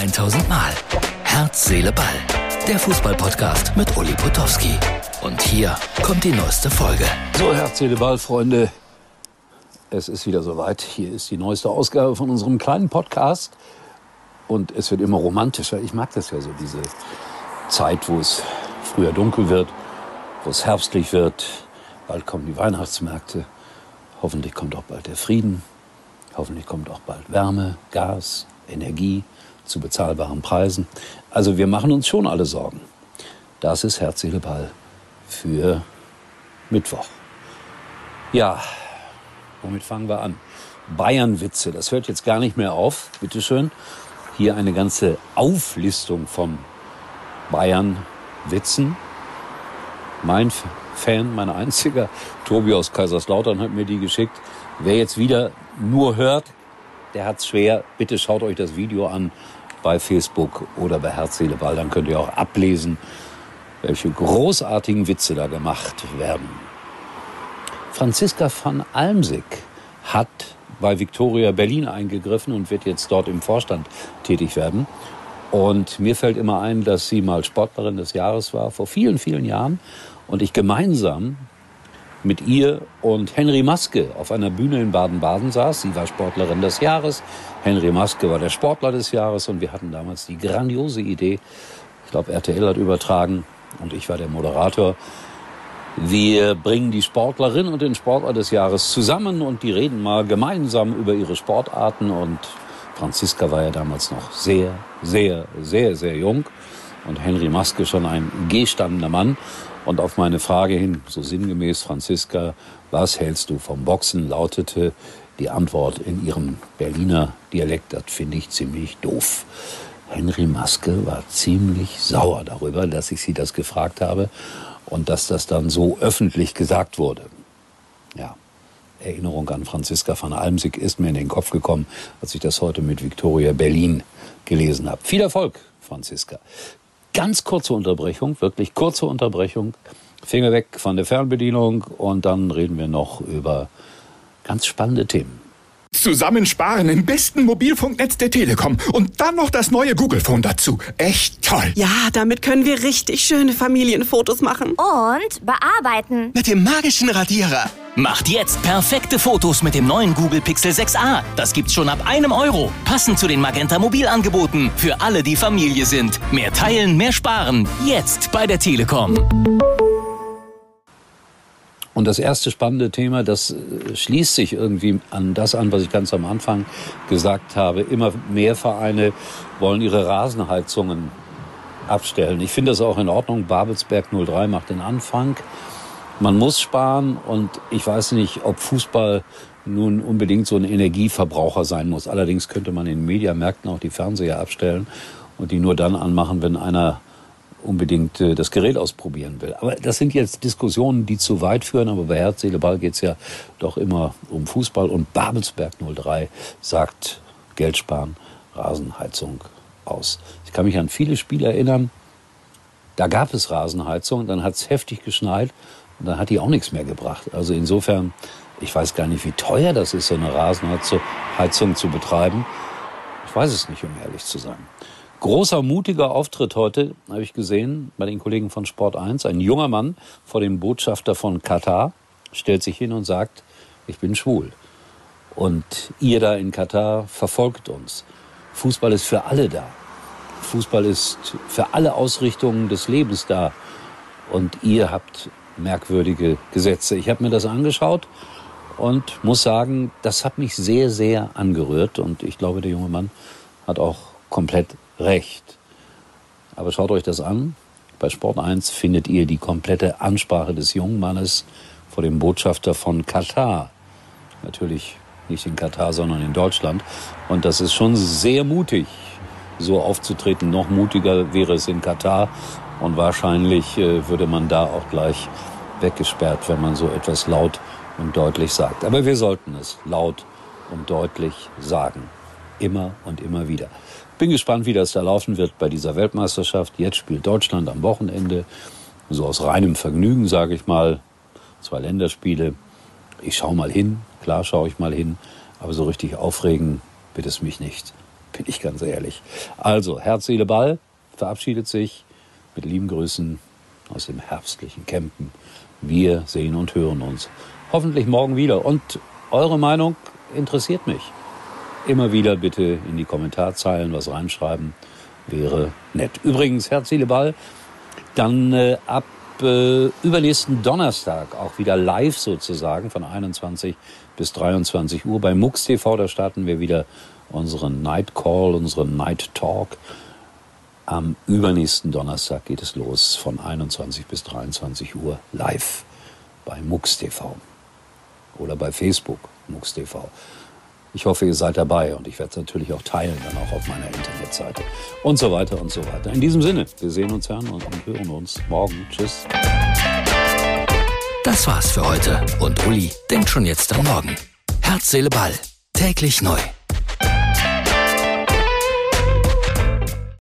1000 Mal. Herz, Seele, Ball. Der Fußballpodcast mit Uli Potowski. Und hier kommt die neueste Folge. So, Herz, Seele, Ball, Freunde. Es ist wieder soweit. Hier ist die neueste Ausgabe von unserem kleinen Podcast. Und es wird immer romantischer. Ich mag das ja so, diese Zeit, wo es früher dunkel wird, wo es herbstlich wird. Bald kommen die Weihnachtsmärkte. Hoffentlich kommt auch bald der Frieden. Hoffentlich kommt auch bald Wärme, Gas, Energie zu bezahlbaren Preisen. Also wir machen uns schon alle Sorgen. Das ist Herz, Seele, Ball für Mittwoch. Ja, womit fangen wir an? Bayern-Witze, das hört jetzt gar nicht mehr auf. Bitteschön. Hier eine ganze Auflistung von Bayern-Witzen. Mein Fan, mein einziger, Tobi aus Kaiserslautern hat mir die geschickt. Wer jetzt wieder nur hört, der hat's schwer. Bitte schaut euch das Video an bei Facebook oder bei Herz, Seele, Ball. Dann könnt ihr auch ablesen, welche großartigen Witze da gemacht werden. Franziska van Almsick hat bei Victoria Berlin eingegriffen und wird jetzt dort im Vorstand tätig werden. Und mir fällt immer ein, dass sie mal Sportlerin des Jahres war, vor vielen, vielen Jahren. Und ich gemeinsam mit ihr und Henry Maske auf einer Bühne in Baden-Baden saß. Sie war Sportlerin des Jahres. Henry Maske war der Sportler des Jahres. Und wir hatten damals die grandiose Idee, ich glaube, RTL hat übertragen und ich war der Moderator. Wir bringen die Sportlerin und den Sportler des Jahres zusammen und die reden mal gemeinsam über ihre Sportarten. Und Franziska war ja damals noch sehr, sehr, sehr, sehr jung und Henry Maske schon ein gestandener Mann. Und auf meine Frage hin, so sinngemäß, Franziska, was hältst du vom Boxen, lautete die Antwort in ihrem Berliner Dialekt, das finde ich ziemlich doof. Henry Maske war ziemlich sauer darüber, dass ich sie das gefragt habe und dass das dann so öffentlich gesagt wurde. Ja, Erinnerung an Franziska van Almsick ist mir in den Kopf gekommen, als ich das heute mit Victoria Berlin gelesen habe. Viel Erfolg, Franziska. Ganz kurze Unterbrechung, wirklich kurze Unterbrechung. Finger weg von der Fernbedienung und dann reden wir noch über ganz spannende Themen. Zusammensparen im besten Mobilfunknetz der Telekom und dann noch das neue Google Phone dazu. Echt toll. Ja, damit können wir richtig schöne Familienfotos machen. Und bearbeiten. Mit dem magischen Radierer. Macht jetzt perfekte Fotos mit dem neuen Google Pixel 6a. Das gibt's schon ab einem Euro. Passend zu den Magenta Mobilangeboten. Für alle, die Familie sind. Mehr teilen, mehr sparen. Jetzt bei der Telekom. Und das erste spannende Thema, das äh, schließt sich irgendwie an das an, was ich ganz am Anfang gesagt habe. Immer mehr Vereine wollen ihre Rasenheizungen abstellen. Ich finde das auch in Ordnung. Babelsberg 03 macht den Anfang. Man muss sparen und ich weiß nicht, ob Fußball nun unbedingt so ein Energieverbraucher sein muss. Allerdings könnte man in Mediamärkten auch die Fernseher abstellen und die nur dann anmachen, wenn einer unbedingt äh, das Gerät ausprobieren will. Aber das sind jetzt Diskussionen, die zu weit führen. Aber bei Herz, Seele, Ball geht es ja doch immer um Fußball. Und Babelsberg 03 sagt Geld sparen, Rasenheizung aus. Ich kann mich an viele Spiele erinnern, da gab es Rasenheizung, dann hat es heftig geschneit dann hat die auch nichts mehr gebracht. Also insofern, ich weiß gar nicht, wie teuer das ist, so eine Rasenheizung zu betreiben. Ich weiß es nicht, um ehrlich zu sein. Großer, mutiger Auftritt heute, habe ich gesehen, bei den Kollegen von Sport 1. Ein junger Mann vor dem Botschafter von Katar stellt sich hin und sagt, ich bin schwul. Und ihr da in Katar verfolgt uns. Fußball ist für alle da. Fußball ist für alle Ausrichtungen des Lebens da. Und ihr habt merkwürdige Gesetze. Ich habe mir das angeschaut und muss sagen, das hat mich sehr, sehr angerührt. Und ich glaube, der junge Mann hat auch komplett recht. Aber schaut euch das an. Bei Sport 1 findet ihr die komplette Ansprache des jungen Mannes vor dem Botschafter von Katar. Natürlich nicht in Katar, sondern in Deutschland. Und das ist schon sehr mutig, so aufzutreten. Noch mutiger wäre es in Katar. Und wahrscheinlich äh, würde man da auch gleich weggesperrt, wenn man so etwas laut und deutlich sagt. Aber wir sollten es laut und deutlich sagen. Immer und immer wieder. Bin gespannt, wie das da laufen wird bei dieser Weltmeisterschaft. Jetzt spielt Deutschland am Wochenende. So aus reinem Vergnügen, sage ich mal. Zwei Länderspiele. Ich schaue mal hin. Klar schaue ich mal hin. Aber so richtig aufregen wird es mich nicht. bin ich ganz ehrlich. Also, Herz, Seele, Ball verabschiedet sich mit lieben Grüßen aus dem herbstlichen Campen. Wir sehen und hören uns. Hoffentlich morgen wieder. Und eure Meinung interessiert mich. Immer wieder bitte in die Kommentarzeilen was reinschreiben. Wäre nett. Übrigens, Herz, Seele, Ball. Dann äh, ab äh, übernächsten Donnerstag auch wieder live sozusagen von 21 bis 23 Uhr bei MUX TV. Da starten wir wieder unseren Night Call, unseren Night Talk. Am übernächsten Donnerstag geht es los von 21 bis 23 Uhr live bei MUX TV oder bei Facebook MUX TV. Ich hoffe, ihr seid dabei und ich werde es natürlich auch teilen, dann auch auf meiner Internetseite und so weiter und so weiter. In diesem Sinne, wir sehen uns, hören und hören uns morgen. Tschüss. Das war's für heute und Uli denkt schon jetzt am Morgen. Herz, Seele, Ball. Täglich neu.